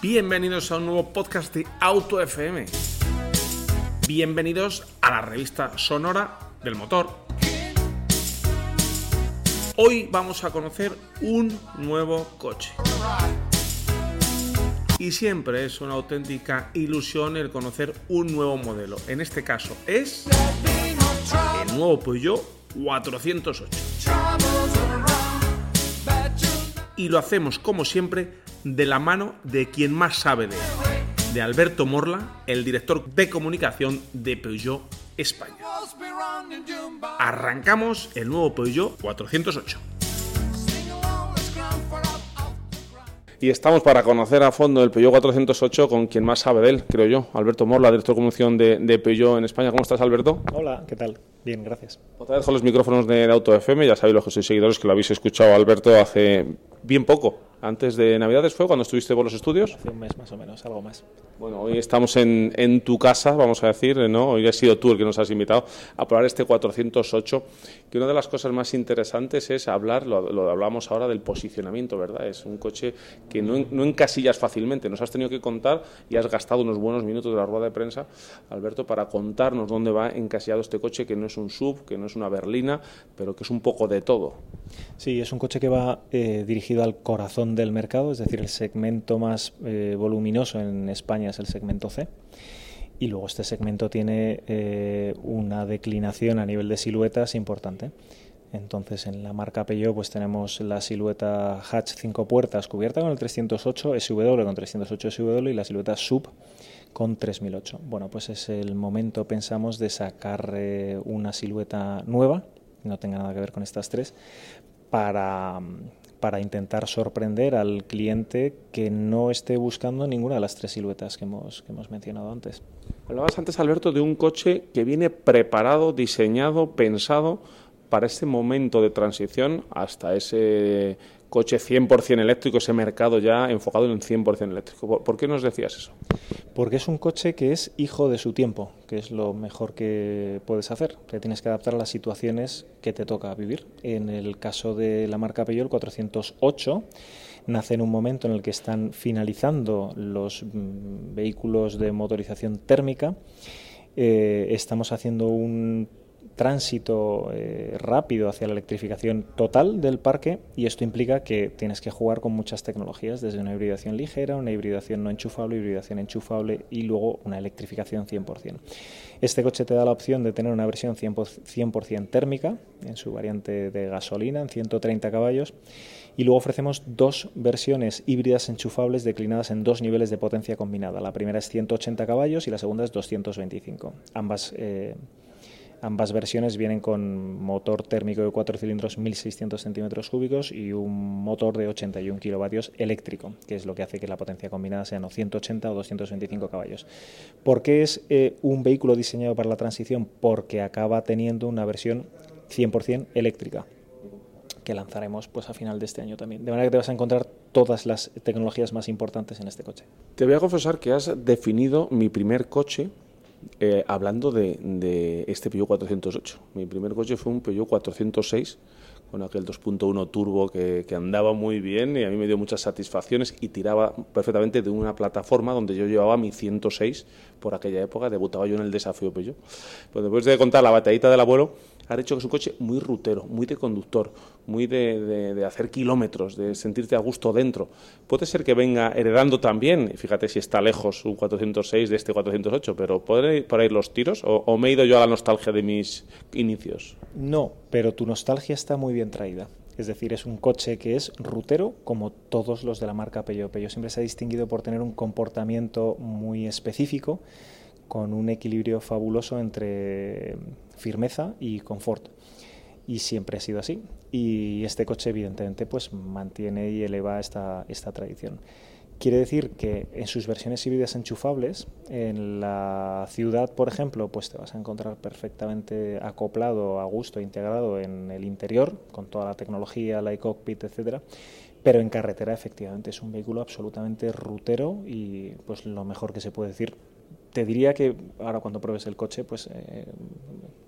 Bienvenidos a un nuevo podcast de Auto FM. Bienvenidos a la revista sonora del motor. Hoy vamos a conocer un nuevo coche. Y siempre es una auténtica ilusión el conocer un nuevo modelo. En este caso es el nuevo Peugeot 408. Y lo hacemos como siempre de la mano de quien más sabe de él, de Alberto Morla, el director de comunicación de Peugeot España. Arrancamos el nuevo Peugeot 408. Y estamos para conocer a fondo el Peugeot 408 con quien más sabe de él, creo yo, Alberto Morla, director de comunicación de, de Peugeot en España. ¿Cómo estás, Alberto? Hola, ¿qué tal? Bien, gracias. Otra vez con los micrófonos de, de Auto FM, ya sabéis los que sois seguidores que lo habéis escuchado, Alberto, hace bien poco. Antes de Navidades fue cuando estuviste por los estudios. Hace un mes más o menos, algo más. Bueno, hoy estamos en, en, tu casa, vamos a decir, ¿no? Hoy has sido tú el que nos has invitado a probar este 408, que una de las cosas más interesantes es hablar, lo, lo hablamos ahora, del posicionamiento, ¿verdad? Es un coche que no, no encasillas fácilmente, nos has tenido que contar y has gastado unos buenos minutos de la rueda de prensa, Alberto, para contarnos dónde va encasillado este coche, que no es un sub, que no es una berlina, pero que es un poco de todo. Sí, es un coche que va eh, dirigido al corazón del mercado, es decir, el segmento más eh, voluminoso en España es el segmento C. Y luego este segmento tiene eh, una declinación a nivel de siluetas importante. Entonces en la marca Peugeot pues tenemos la silueta hatch 5 puertas cubierta con el 308 SW con 308 SW y la silueta sub con 3008. Bueno, pues es el momento, pensamos, de sacar eh, una silueta nueva, no tenga nada que ver con estas tres, para, para intentar sorprender al cliente que no esté buscando ninguna de las tres siluetas que hemos, que hemos mencionado antes. Hablabas antes, Alberto, de un coche que viene preparado, diseñado, pensado para este momento de transición hasta ese coche 100% eléctrico, ese mercado ya enfocado en el 100% eléctrico. ¿Por qué nos decías eso? Porque es un coche que es hijo de su tiempo, que es lo mejor que puedes hacer. Te tienes que adaptar a las situaciones que te toca vivir. En el caso de la marca Peugeot, el 408 nace en un momento en el que están finalizando los vehículos de motorización térmica. Eh, estamos haciendo un tránsito eh, rápido hacia la electrificación total del parque y esto implica que tienes que jugar con muchas tecnologías, desde una hibridación ligera, una hibridación no enchufable, hibridación enchufable y luego una electrificación 100%. Este coche te da la opción de tener una versión 100%, térmica en su variante de gasolina en 130 caballos y luego ofrecemos dos versiones híbridas enchufables declinadas en dos niveles de potencia combinada. La primera es 180 caballos y la segunda es 225. Ambas eh, Ambas versiones vienen con motor térmico de 4 cilindros 1600 centímetros cúbicos y un motor de 81 kilovatios eléctrico, que es lo que hace que la potencia combinada sea no 180 o 225 caballos. ¿Por qué es eh, un vehículo diseñado para la transición? Porque acaba teniendo una versión 100% eléctrica que lanzaremos pues a final de este año también. De manera que te vas a encontrar todas las tecnologías más importantes en este coche. Te voy a confesar que has definido mi primer coche eh, hablando de, este Peugeot 408. Mi primer coche fue un Peugeot 406 con aquel 2.1 turbo que, que, andaba muy bien y a mí me dio muchas satisfacciones y tiraba perfectamente de una plataforma donde yo llevaba mi 106 por aquella época, debutaba yo en el desafío Peugeot. Pues después de contar la batallita del abuelo, ha dicho que es un coche muy rutero, muy de conductor, muy de, hacer kilómetros, de sentirte a gusto dentro. Puede ser que venga heredando también, fíjate si está lejos un 406 de este 408, pero ¿pueden ir por ahí los tiros o, o me he ido yo a la nostalgia de mis inicios? No, pero tu nostalgia está muy bien traída. Es decir, es un coche que es rutero como todos los de la marca Peugeot. Peugeot siempre se ha distinguido por tener un comportamiento muy específico, con un equilibrio fabuloso entre firmeza y confort. y siempre ha sido así. Y este coche, evidentemente, pues mantiene y eleva esta, esta tradición. Quiere decir que en sus versiones híbridas enchufables, en la ciudad, por ejemplo, pues te vas a encontrar perfectamente acoplado, a gusto, integrado en el interior, con toda la tecnología, la cockpit, etcétera. Pero en carretera, efectivamente, es un vehículo absolutamente rutero y pues lo mejor que se puede decir te diría que ahora cuando pruebes el coche, pues eh,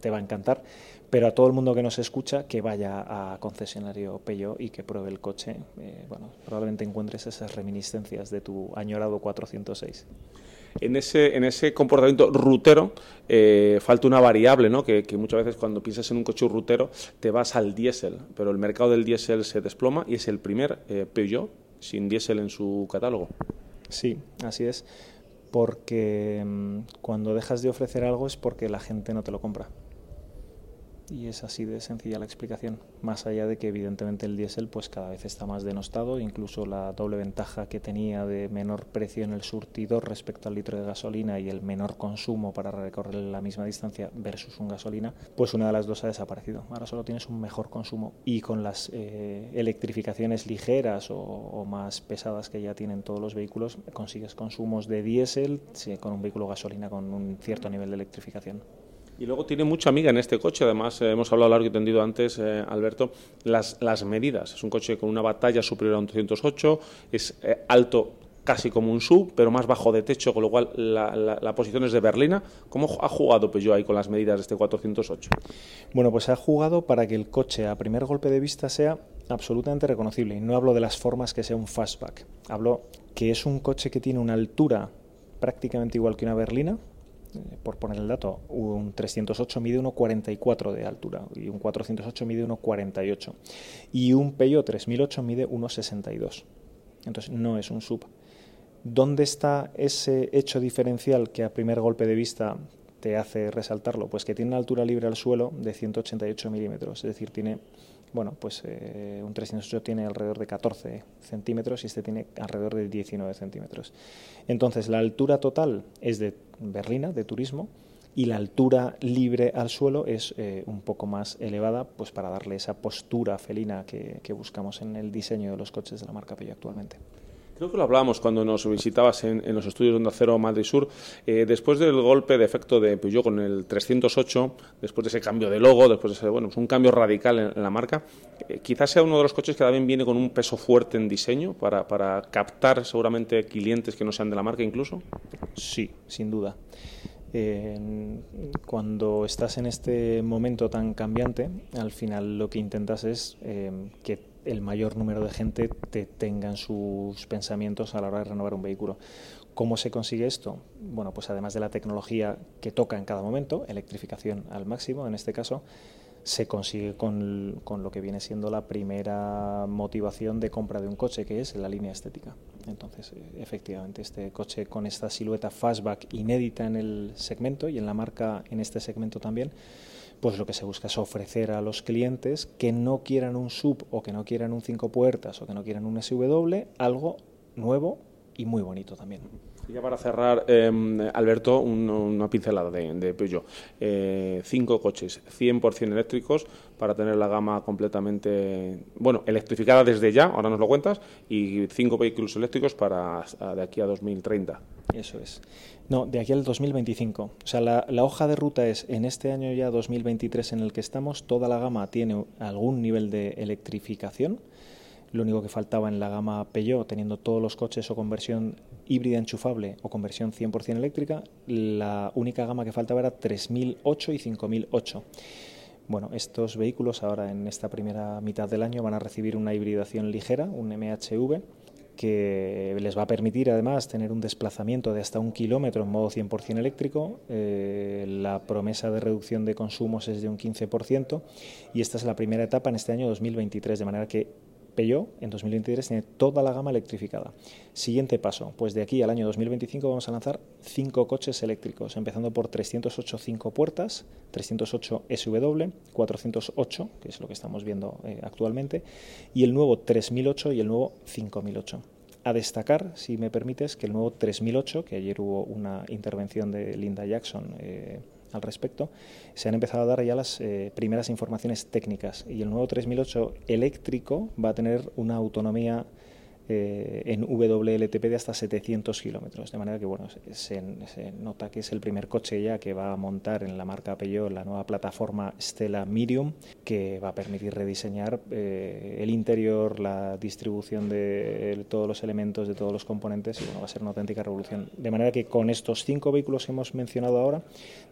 te va a encantar, pero a todo el mundo que nos escucha, que vaya a concesionario Peugeot y que pruebe el coche, eh, bueno, probablemente encuentres esas reminiscencias de tu añorado 406. En ese, en ese comportamiento rutero eh, falta una variable, ¿no? Que, que, muchas veces cuando piensas en un coche rutero te vas al diésel, pero el mercado del diésel se desploma y es el primer Peugeot sin diésel en su catálogo. Sí, así es porque mm, cuando dejas de ofrecer algo es porque la gente no te lo compra. Y es así de sencilla la explicación. Más allá de que evidentemente el diésel pues cada vez está más denostado, incluso la doble ventaja que tenía de menor precio en el surtidor respecto al litro de gasolina y el menor consumo para recorrer la misma distancia versus un gasolina, pues una de las dos ha desaparecido. Ahora solo tienes un mejor consumo y con las eh, electrificaciones ligeras o, más pesadas que ya tienen todos los vehículos consigues consumos de diésel con un vehículo gasolina con un cierto nivel de electrificación. Y luego tiene mucha amiga en este coche, además eh, hemos hablado largo y tendido antes, eh, Alberto, las, las medidas. Es un coche con una batalla superior a un 308, es eh, alto casi como un sub, pero más bajo de techo, con lo cual la, la, posición es de berlina. ¿Cómo ha jugado Peugeot ahí con las medidas de este 408? Bueno, pues ha jugado para que el coche a primer golpe de vista sea absolutamente reconocible. Y no hablo de las formas que sea un fastback. Hablo que es un coche que tiene una altura prácticamente igual que una berlina, por poner el dato, un 308 mide 1,44 de altura y un 408 mide 1,48 y un Peugeot 3008 mide 1,62. Entonces no es un sub. ¿Dónde está ese hecho diferencial que a primer golpe de vista te hace resaltarlo? Pues que tiene una altura libre al suelo de 188 milímetros, es decir, tiene bueno, pues eh, un 308 tiene alrededor de 14 centímetros y este tiene alrededor de 19 centímetros. Entonces, la altura total es de berlina, de turismo, y la altura libre al suelo es eh, un poco más elevada, pues para darle esa postura felina que, que buscamos en el diseño de los coches de la marca Peugeot actualmente. Creo que lo hablábamos cuando nos visitabas en, los estudios de Onda Cero Madrid Sur. Eh, después del golpe de efecto de Peugeot con el 308, después de ese cambio de logo, después de ese, bueno, pues un cambio radical en, la marca, eh, quizás sea uno de los coches que también viene con un peso fuerte en diseño para, para captar seguramente clientes que no sean de la marca incluso. Sí, sin duda. cuando estás en este momento tan cambiante, al final lo que intentas es eh, que el mayor número de gente te tenga en sus pensamientos a la hora de renovar un vehículo. ¿Cómo se consigue esto? Bueno, pues además de la tecnología que toca en cada momento, electrificación al máximo en este caso, se consigue con, con, lo que viene siendo la primera motivación de compra de un coche, que es la línea estética. Entonces, eh, efectivamente, este coche con esta silueta fastback inédita en el segmento y en la marca en este segmento también, pues lo que se busca es ofrecer a los clientes que no quieran un sub o que no quieran un cinco puertas o que no quieran un SW, algo nuevo y muy bonito también. Y ya para cerrar, em, Alberto, una pincelada de, Peugeot. Eh, cinco coches, 100% eléctricos, para tener la gama completamente, bueno, electrificada desde ya, ahora nos lo cuentas, y cinco vehículos eléctricos para de aquí a 2030. Eso es. No, de aquí al 2025. O sea, la, hoja de ruta es en este año ya 2023 en el que estamos, toda la gama tiene algún nivel de electrificación lo único que faltaba en la gama Peugeot, teniendo todos los coches o conversión híbrida enchufable o conversión 100% eléctrica, la única gama que faltaba era 3008 y 5008. Bueno, estos vehículos ahora en esta primera mitad del año van a recibir una hibridación ligera, un MHV, que les va a permitir además tener un desplazamiento de hasta un kilómetro en modo 100% eléctrico. Eh, la promesa de reducción de consumos es de un 15% y esta es la primera etapa en este año 2023, de manera que Peugeot en 2023 tiene toda la gama electrificada. Siguiente paso, pues de aquí al año 2025 vamos a lanzar cinco coches eléctricos, empezando por 308 cinco puertas, 308 SW, 408, que es lo que estamos viendo eh, actualmente, y el nuevo 3008 y el nuevo 5008. A destacar, si me permites, que el nuevo 3008, que ayer hubo una intervención de Linda Jackson, eh, al respecto, se han empezado a dar ya las eh, primeras informaciones técnicas. Y el nuevo 3008 eléctrico va a tener una autonomía eh, en WLTP de hasta 700 kilómetros. De manera que bueno, se, nota que es el primer coche ya que va a montar en la marca Peugeot la nueva plataforma Stella Medium, que va a permitir rediseñar eh, el interior, la distribución de todos los elementos, de todos los componentes, y bueno, va a ser una auténtica revolución. De manera que con estos cinco vehículos que hemos mencionado ahora,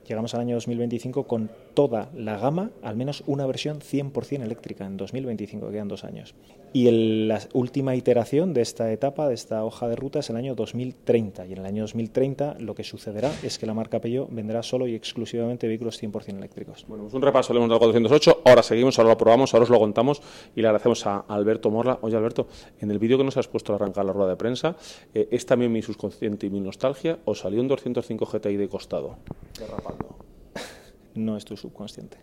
llegamos al año 2025 con toda la gama, al menos una versión 100% eléctrica en 2025, quedan dos años. Y la última iteración de esta etapa, de esta hoja de ruta, es el año 2030. Y en el año 2030 lo que sucederá es que la marca Peugeot vendrá solo y exclusivamente vehículos 100% eléctricos. Bueno, pues un repaso, le hemos dado 408, ahora seguimos, ahora lo probamos, ahora os lo contamos y le agradecemos a Alberto Morla. Oye, Alberto, en el vídeo que nos has puesto a arrancar la rueda de prensa, eh, ¿es también mi subconsciente y mi nostalgia o salió un 205 GTI de costado? Derrapando. no es tu subconsciente.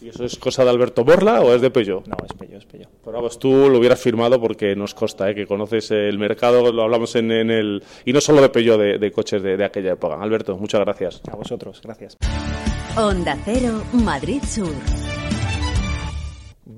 ¿Y eso es cosa de Alberto Borla o es de Peugeot? No, es Pero vamos, tú lo hubieras firmado porque nos consta ¿eh? que conoces el mercado, lo hablamos en, el... Y no solo de Peugeot, de, coches de, de, aquella época. Alberto, muchas gracias. A vosotros, gracias. Onda Cero, Madrid Sur.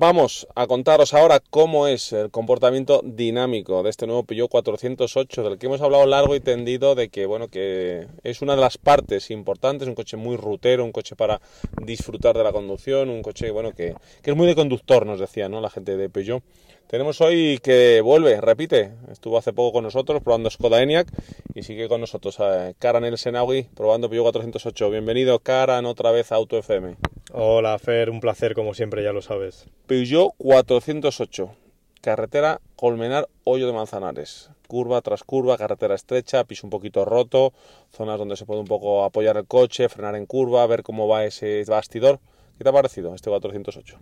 Vamos a contaros ahora cómo es el comportamiento dinámico de este nuevo Peugeot 408 del que hemos hablado largo y tendido de que bueno que es una de las partes importantes, un coche muy rutero, un coche para disfrutar de la conducción, un coche bueno que, es muy de conductor, nos decía, ¿no? La gente de Peugeot. Tenemos hoy que vuelve, repite, estuvo hace poco con nosotros probando Skoda Enyaq y sigue con nosotros eh, Karan El Senawi probando Peugeot 408. Bienvenido Karan otra vez a Auto FM. Hola Fer, un placer como siempre, ya lo sabes. Peugeot 408, carretera Colmenar Hoyo de Manzanares. Curva tras curva, carretera estrecha, piso un poquito roto, zonas donde se puede un poco apoyar el coche, frenar en curva, ver cómo va ese bastidor. ¿Qué te ha parecido este 408?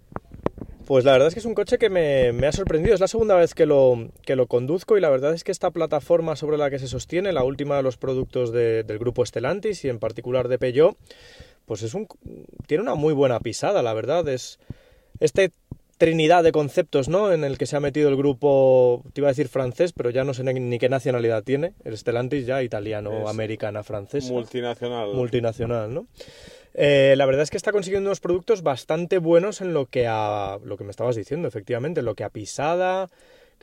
Pues la verdad es que es un coche que me, ha sorprendido. Es la segunda vez que lo, que lo conduzco y la verdad es que esta plataforma sobre la que se sostiene, la última de los productos del grupo Stellantis y en particular de Peugeot, pues es un, tiene una muy buena pisada, la verdad. Es este trinidad de conceptos, ¿no? En el que se ha metido el grupo, te iba a decir francés, pero ya no sé ni qué nacionalidad tiene. El Stellantis ya italiano, americana, francés. Multinacional. Multinacional, ¿no? Eh, la verdad es que está consiguiendo unos productos bastante buenos en lo que a lo que me estabas diciendo, efectivamente, en lo que a pisada,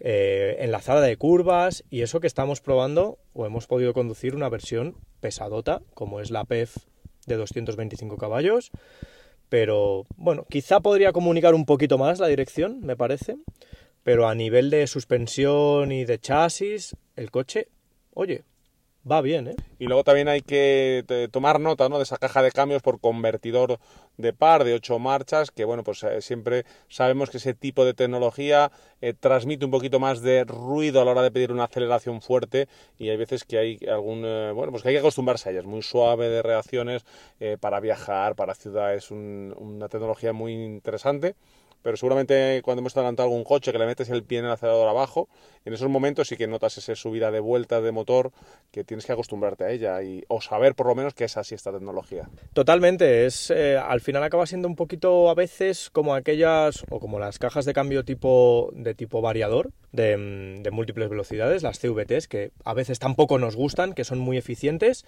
eh, enlazada de curvas y eso que estamos probando o hemos podido conducir una versión pesadota, como es la PEF de 225 caballos. Pero bueno, quizá podría comunicar un poquito más la dirección, me parece. Pero a nivel de suspensión y de chasis, el coche, oye, va bien, ¿eh? Y luego también hay que tomar nota, ¿no? De esa caja de cambios por convertidor de par de ocho marchas, que bueno, pues eh, siempre sabemos que ese tipo de tecnología eh, transmite un poquito más de ruido a la hora de pedir una aceleración fuerte y hay veces que hay algún, eh, bueno, pues que hay que acostumbrarse a ellas, muy suave de reacciones para viajar, para ciudades, una tecnología muy interesante pero seguramente cuando hemos adelantado algún coche que le metes el pie en el acelerador abajo, en esos momentos sí que notas esa subida de vuelta de motor que tienes que acostumbrarte a ella y, o saber por lo menos que es así esta tecnología. Totalmente, es eh, al final acaba siendo un poquito a veces como aquellas o como las cajas de cambio tipo de tipo variador de, mm, de múltiples velocidades, las CVTs que a veces tampoco nos gustan, que son muy eficientes,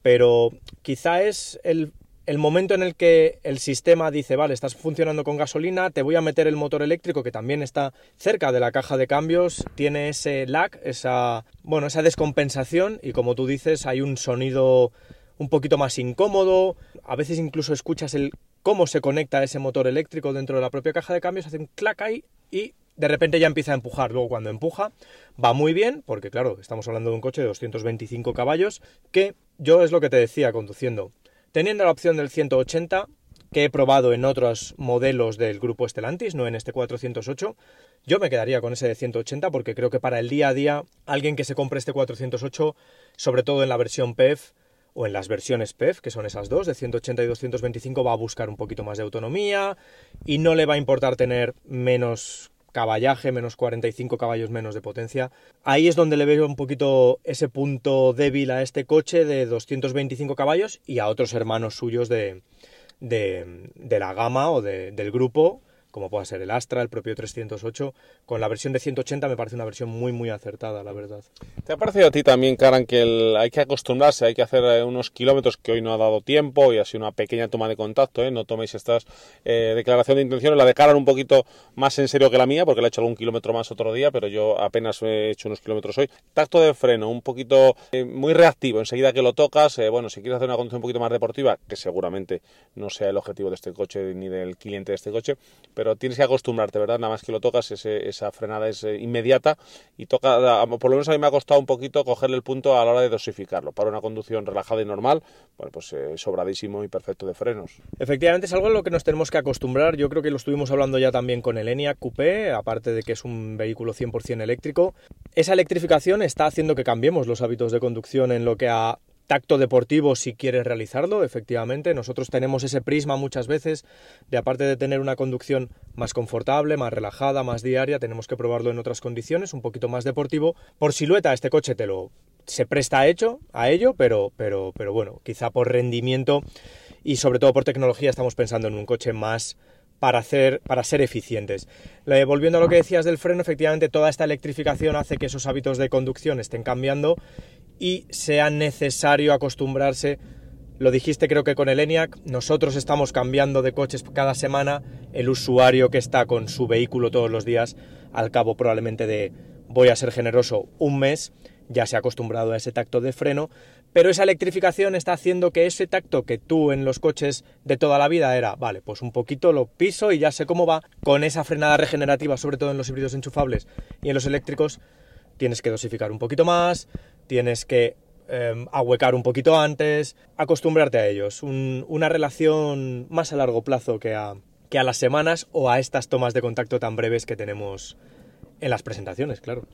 pero quizá es el el momento en el que el sistema dice, vale, estás funcionando con gasolina, te voy a meter el motor eléctrico que también está cerca de la caja de cambios, tiene ese lag, esa, bueno, esa descompensación y como tú dices, hay un sonido un poquito más incómodo, a veces incluso escuchas el cómo se conecta ese motor eléctrico dentro de la propia caja de cambios, hace un clac ahí y de repente ya empieza a empujar. Luego cuando empuja va muy bien, porque claro, estamos hablando de un coche de 225 caballos, que yo es lo que te decía conduciendo. Teniendo la opción del 180, que he probado en otros modelos del grupo Stellantis, no en este 408, yo me quedaría con ese de 180 porque creo que para el día a día, alguien que se compre este 408, sobre todo en la versión PEF o en las versiones PEF, que son esas dos, de 180 y 225, va a buscar un poquito más de autonomía y no le va a importar tener menos caballaje, menos 45 caballos menos de potencia. Ahí es donde le veo un poquito ese punto débil a este coche de 225 caballos y a otros hermanos suyos de, de, la gama o del grupo como pueda ser el Astra, el propio 308. Con la versión de 180 me parece una versión muy, muy acertada, la verdad. ¿Te ha parecido a ti también, Karan, que hay que acostumbrarse, hay que hacer eh, unos kilómetros que hoy no ha dado tiempo y así una pequeña toma de contacto? ¿eh? No toméis estas eh, declaraciones de intenciones, la de Karan un poquito más en serio que la mía, porque le he hecho algún kilómetro más otro día, pero yo apenas he hecho unos kilómetros hoy. Tacto de freno, un poquito eh, muy reactivo, enseguida que lo tocas, bueno, si quieres hacer una conducción un poquito más deportiva, que seguramente no sea el objetivo de este coche ni del cliente de este coche, pero pero tienes que acostumbrarte, ¿verdad? Nada más que lo tocas, esa frenada es eh, inmediata y toca, por lo menos a mí me ha costado un poquito cogerle el punto a la hora de dosificarlo. Para una conducción relajada y normal, bueno, pues eh, sobradísimo y perfecto de frenos. Efectivamente, es algo a lo que nos tenemos que acostumbrar. Yo creo que lo estuvimos hablando ya también con el Enyaq Coupé, aparte de que es un vehículo 100% eléctrico. Esa electrificación está haciendo que cambiemos los hábitos de conducción en lo que a tacto deportivo si quieres realizarlo, efectivamente. Nosotros tenemos ese prisma muchas veces de aparte de tener una conducción más confortable, más relajada, más diaria, tenemos que probarlo en otras condiciones, un poquito más deportivo. Por silueta este coche te lo se presta a hecho a ello, pero pero pero bueno, quizá por rendimiento y sobre todo por tecnología estamos pensando en un coche más para, hacer, para ser eficientes. volviendo a lo que decías del freno, efectivamente toda esta electrificación hace que esos hábitos de conducción estén cambiando y sea necesario acostumbrarse. Lo dijiste creo que con el ENIAC, nosotros estamos cambiando de coches cada semana, el usuario que está con su vehículo todos los días, al cabo probablemente de, voy a ser generoso, un mes, ya se ha acostumbrado a ese tacto de freno, pero esa electrificación está haciendo que ese tacto que tú en los coches de toda la vida era, vale, pues un poquito lo piso y ya sé cómo va, con esa frenada regenerativa, sobre todo en los híbridos enchufables y en los eléctricos, tienes que dosificar un poquito más, tienes que eh, ahuecar un poquito antes, acostumbrarte a ellos. una relación más a largo plazo que a, las semanas o a estas tomas de contacto tan breves que tenemos en las presentaciones, claro.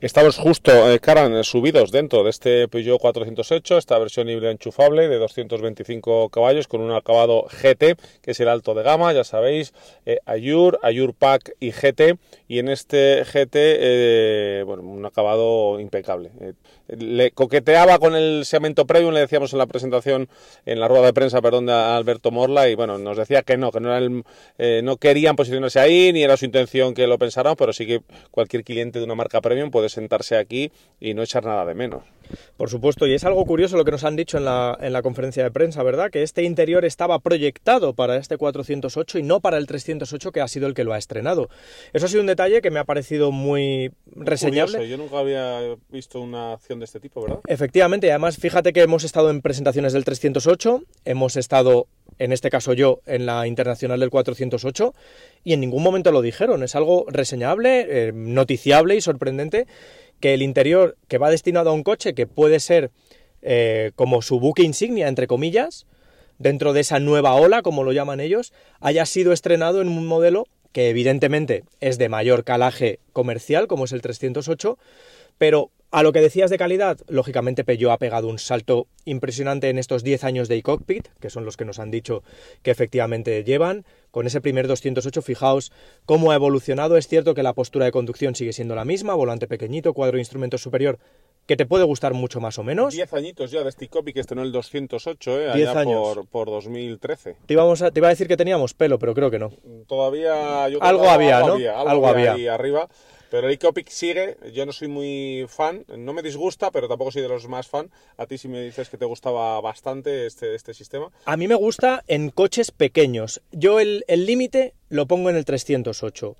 Estamos justo, eh, Karan, subidos dentro de este Peugeot 408, esta versión híbrida enchufable de 225 caballos con un acabado GT, que es el alto de gama, ya sabéis, eh, Ayur, Ayur Pack y GT, y en este GT, eh, bueno, un acabado impecable. Eh, le coqueteaba con el segmento Premium, le decíamos en la presentación, en la rueda de prensa, perdón, de Alberto Morla, y bueno, nos decía que no, que no, era el, no querían posicionarse ahí, ni era su intención que lo pensaran, pero sí que cualquier cliente de una marca premium puede sentarse aquí y no echar nada de menos. Por supuesto, y es algo curioso lo que nos han dicho en la, en la conferencia de prensa, ¿verdad? Que este interior estaba proyectado para este 408 y no para el 308, que ha sido el que lo ha estrenado. Eso ha sido un detalle que me ha parecido muy reseñable. Yo nunca había visto una acción de este tipo, ¿verdad? Efectivamente, además fíjate que hemos estado en presentaciones del 308, hemos estado, en este caso yo, en la internacional del 408, y en ningún momento lo dijeron. Es algo reseñable, eh, noticiable y sorprendente que el interior que va destinado a un coche que puede ser eh, como su buque insignia, entre comillas, dentro de esa nueva ola, como lo llaman ellos, haya sido estrenado en un modelo que evidentemente es de mayor calaje comercial, como es el 308, pero a lo que decías de calidad, lógicamente Peugeot ha pegado un salto impresionante en estos 10 años de e-cockpit, que son los que nos han dicho que efectivamente llevan. Con ese primer 208, fijaos cómo ha evolucionado. Es cierto que la postura de conducción sigue siendo la misma, volante pequeñito, cuadro de instrumentos superior, que te puede gustar mucho más o menos. 10 añitos ya de este e-cockpit que estrenó el 208, ¿eh? allá años. Por, 2013. Te, íbamos te iba a decir que teníamos pelo, pero creo que no. Todavía... algo había, ¿no? algo, había. Ahí arriba. Pero el Copic sigue, yo no soy muy fan, no me disgusta, pero tampoco soy de los más fan. A ti sí me dices que te gustaba bastante este, este sistema. A mí me gusta en coches pequeños. Yo el límite lo pongo en el 308.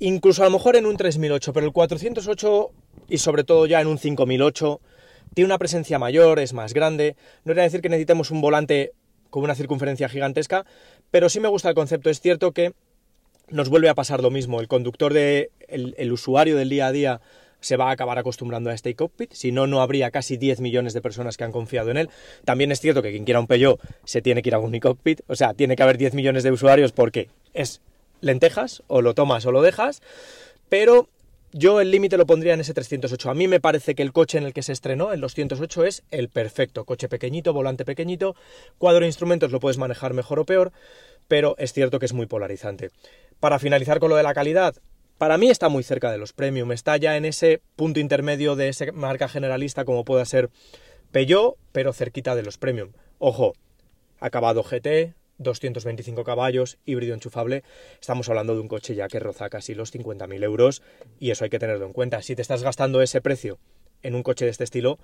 Incluso a lo mejor en un 3008, pero el 408 y sobre todo ya en un 5008 tiene una presencia mayor, es más grande. No era decir que necesitemos un volante con una circunferencia gigantesca, pero sí me gusta el concepto. Es cierto que nos vuelve a pasar lo mismo. El conductor de el, usuario del día a día se va a acabar acostumbrando a este cockpit, si no, no habría casi 10 millones de personas que han confiado en él. También es cierto que quien quiera un Peugeot se tiene que ir a un cockpit, o sea, tiene que haber 10 millones de usuarios porque es lentejas, o lo tomas o lo dejas, pero yo el límite lo pondría en ese 308. A mí me parece que el coche en el que se estrenó, el 208, es el perfecto. Coche pequeñito, volante pequeñito, cuadro de instrumentos lo puedes manejar mejor o peor, pero es cierto que es muy polarizante. Para finalizar con lo de la calidad, para mí está muy cerca de los premium, está ya en ese punto intermedio de esa marca generalista como pueda ser Peugeot, pero cerquita de los premium. Ojo, acabado GT, 225 caballos, híbrido enchufable, estamos hablando de un coche ya que roza casi los 50.000 euros y eso hay que tenerlo en cuenta. Si te estás gastando ese precio en un coche de este estilo,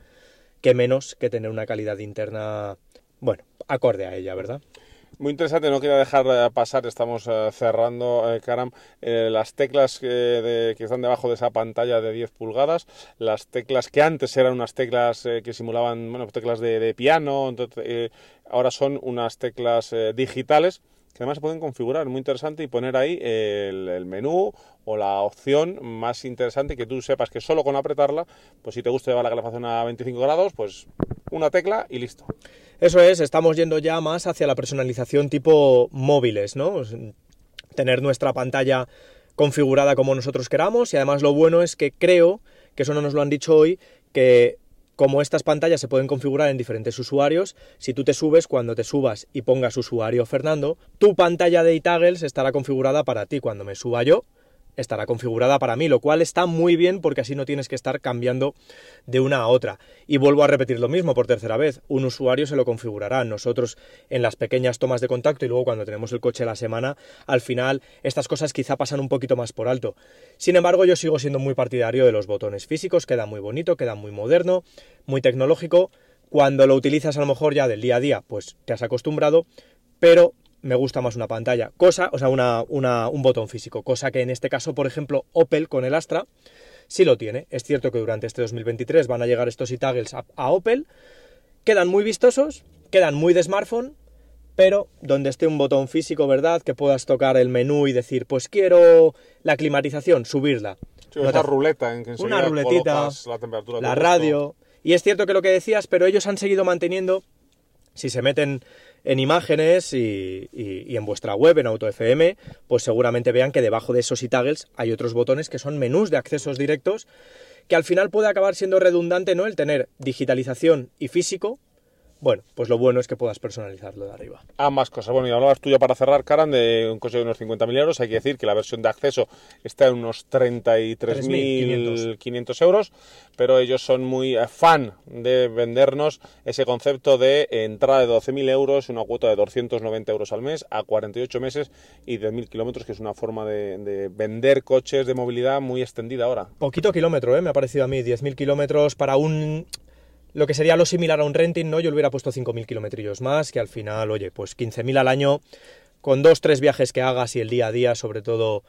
qué menos que tener una calidad interna, bueno, acorde a ella, ¿verdad? Muy interesante, no quería dejar eh, pasar, estamos eh, cerrando, eh, Karam, las teclas que están debajo de esa pantalla de 10 pulgadas, las teclas que antes eran unas teclas que simulaban, bueno, teclas de, piano, entonces, ahora son unas teclas digitales que además se pueden configurar, muy interesante, y poner ahí el, menú o la opción más interesante que tú sepas que solo con apretarla, pues si te gusta llevar la calefacción a 25 grados, pues una tecla y listo. Eso es, estamos yendo ya más hacia la personalización tipo móviles, ¿no? Tener nuestra pantalla configurada como nosotros queramos y además lo bueno es que creo, que eso no nos lo han dicho hoy, que como estas pantallas se pueden configurar en diferentes usuarios, si tú te subes, cuando te subas y pongas usuario Fernando, tu pantalla de iTaggles estará configurada para ti. Cuando me suba yo, estará configurada para mí, lo cual está muy bien porque así no tienes que estar cambiando de una a otra. Y vuelvo a repetir lo mismo por tercera vez, un usuario se lo configurará, nosotros en las pequeñas tomas de contacto y luego cuando tenemos el coche la semana, al final estas cosas quizá pasan un poquito más por alto. Sin embargo, yo sigo siendo muy partidario de los botones físicos, queda muy bonito, queda muy moderno, muy tecnológico. Cuando lo utilizas a lo mejor ya del día a día, pues te has acostumbrado, pero me gusta más una pantalla, cosa, o sea, una, un botón físico, cosa que en este caso, por ejemplo, Opel con el Astra sí lo tiene. Es cierto que durante este 2023 van a llegar estos e-taggles a, Opel, quedan muy vistosos, quedan muy de smartphone, pero donde esté un botón físico, ¿verdad? Que puedas tocar el menú y decir, pues quiero la climatización, subirla. una ruleta en que una ruletita, la, temperatura la radio. Y es cierto que lo que decías, pero ellos han seguido manteniendo, si se meten en imágenes y, en vuestra web, en AutoFM, pues seguramente vean que debajo de esos e-taggles hay otros botones que son menús de accesos directos, que al final puede acabar siendo redundante, ¿no? El tener digitalización y físico, bueno, pues lo bueno es que puedas personalizarlo de arriba. Ambas cosas. Bueno, y hablabas tú ya para cerrar, Karan, de un coche de unos 50.000 euros. Hay que decir que la versión de acceso está en unos 33.500 euros, pero ellos son muy eh, fan de vendernos ese concepto de entrada de 12.000 euros, una cuota de 290 euros al mes, a 48 meses y 10.000 kilómetros, que es una forma de, de, vender coches de movilidad muy extendida ahora. Poquito kilómetro, ¿eh? me ha parecido a mí, 10.000 kilómetros para un lo que sería lo similar a un renting, ¿no? Yo le hubiera puesto 5.000 kilómetros más, que al final, oye, pues 15.000 al año, con dos, tres viajes que hagas y el día a día, sobre todo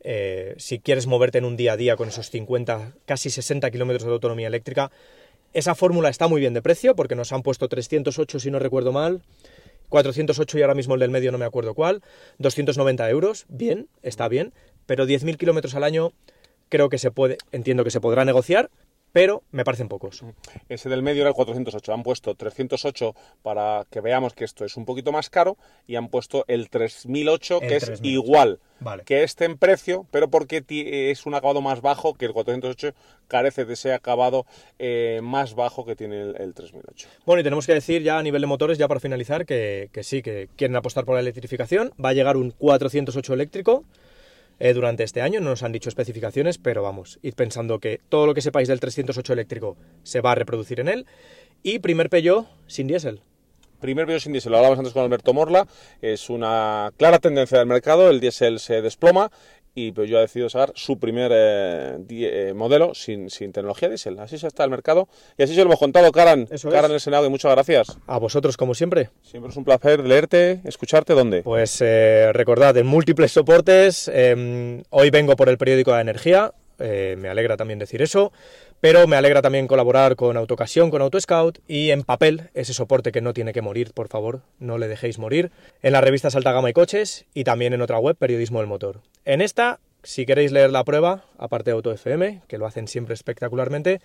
eh, si quieres moverte en un día a día con esos 50, casi 60 kilómetros de autonomía eléctrica, esa fórmula está muy bien de precio, porque nos han puesto 308 si no recuerdo mal, 408 y ahora mismo el del medio no me acuerdo cuál, 290 euros, bien, está bien, pero 10.000 kilómetros al año creo que se puede, entiendo que se podrá negociar, pero me parecen pocos. Ese del medio era el 408. Han puesto 308 para que veamos que esto es un poquito más caro y han puesto el 3008 que es igual que este en precio, pero porque es un acabado más bajo que el 408 carece de ese acabado eh, más bajo que tiene el, 3008. Bueno, y tenemos que decir ya a nivel de motores, ya para finalizar, que, que sí, que quieren apostar por la electrificación. Va a llegar un 408 eléctrico eh, durante este año. No nos han dicho especificaciones, pero vamos, id pensando que todo lo que sepáis del 308 eléctrico se va a reproducir en él. Y primer Peugeot sin diésel. Primer Peugeot sin diésel, lo hablábamos antes con Alberto Morla, es una clara tendencia del mercado, el diésel se desploma y pues yo ha decidido sacar su primer eh, eh, modelo sin, sin, tecnología diésel. Así se está el mercado y así se lo hemos contado, Karan. Eso Karan el Senado y muchas gracias. A vosotros, como siempre. Siempre es un placer leerte, escucharte. ¿Dónde? Pues eh, recordad, en múltiples soportes. Em, hoy vengo por el periódico de energía. me alegra también decir eso. Pero me alegra también colaborar con Autocasión, con AutoScout y en papel, ese soporte que no tiene que morir, por favor, no le dejéis morir, en la revista Alta Gama y Coches y también en otra web, Periodismo del Motor. En esta, si queréis leer la prueba, aparte de AutoFM, que lo hacen siempre espectacularmente,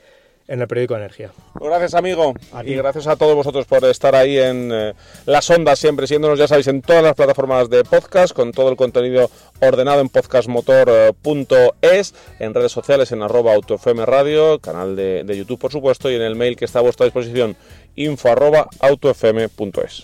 en el periódico Energía. Gracias, amigo. Y gracias a todos vosotros por estar ahí en eh, las ondas, siempre siéndonos, ya sabéis, en todas las plataformas de podcast, con todo el contenido ordenado en podcastmotor.es, en redes sociales, en arroba autofm radio, canal de, de, YouTube, por supuesto, y en el mail que está a vuestra disposición, info arroba autofm.es.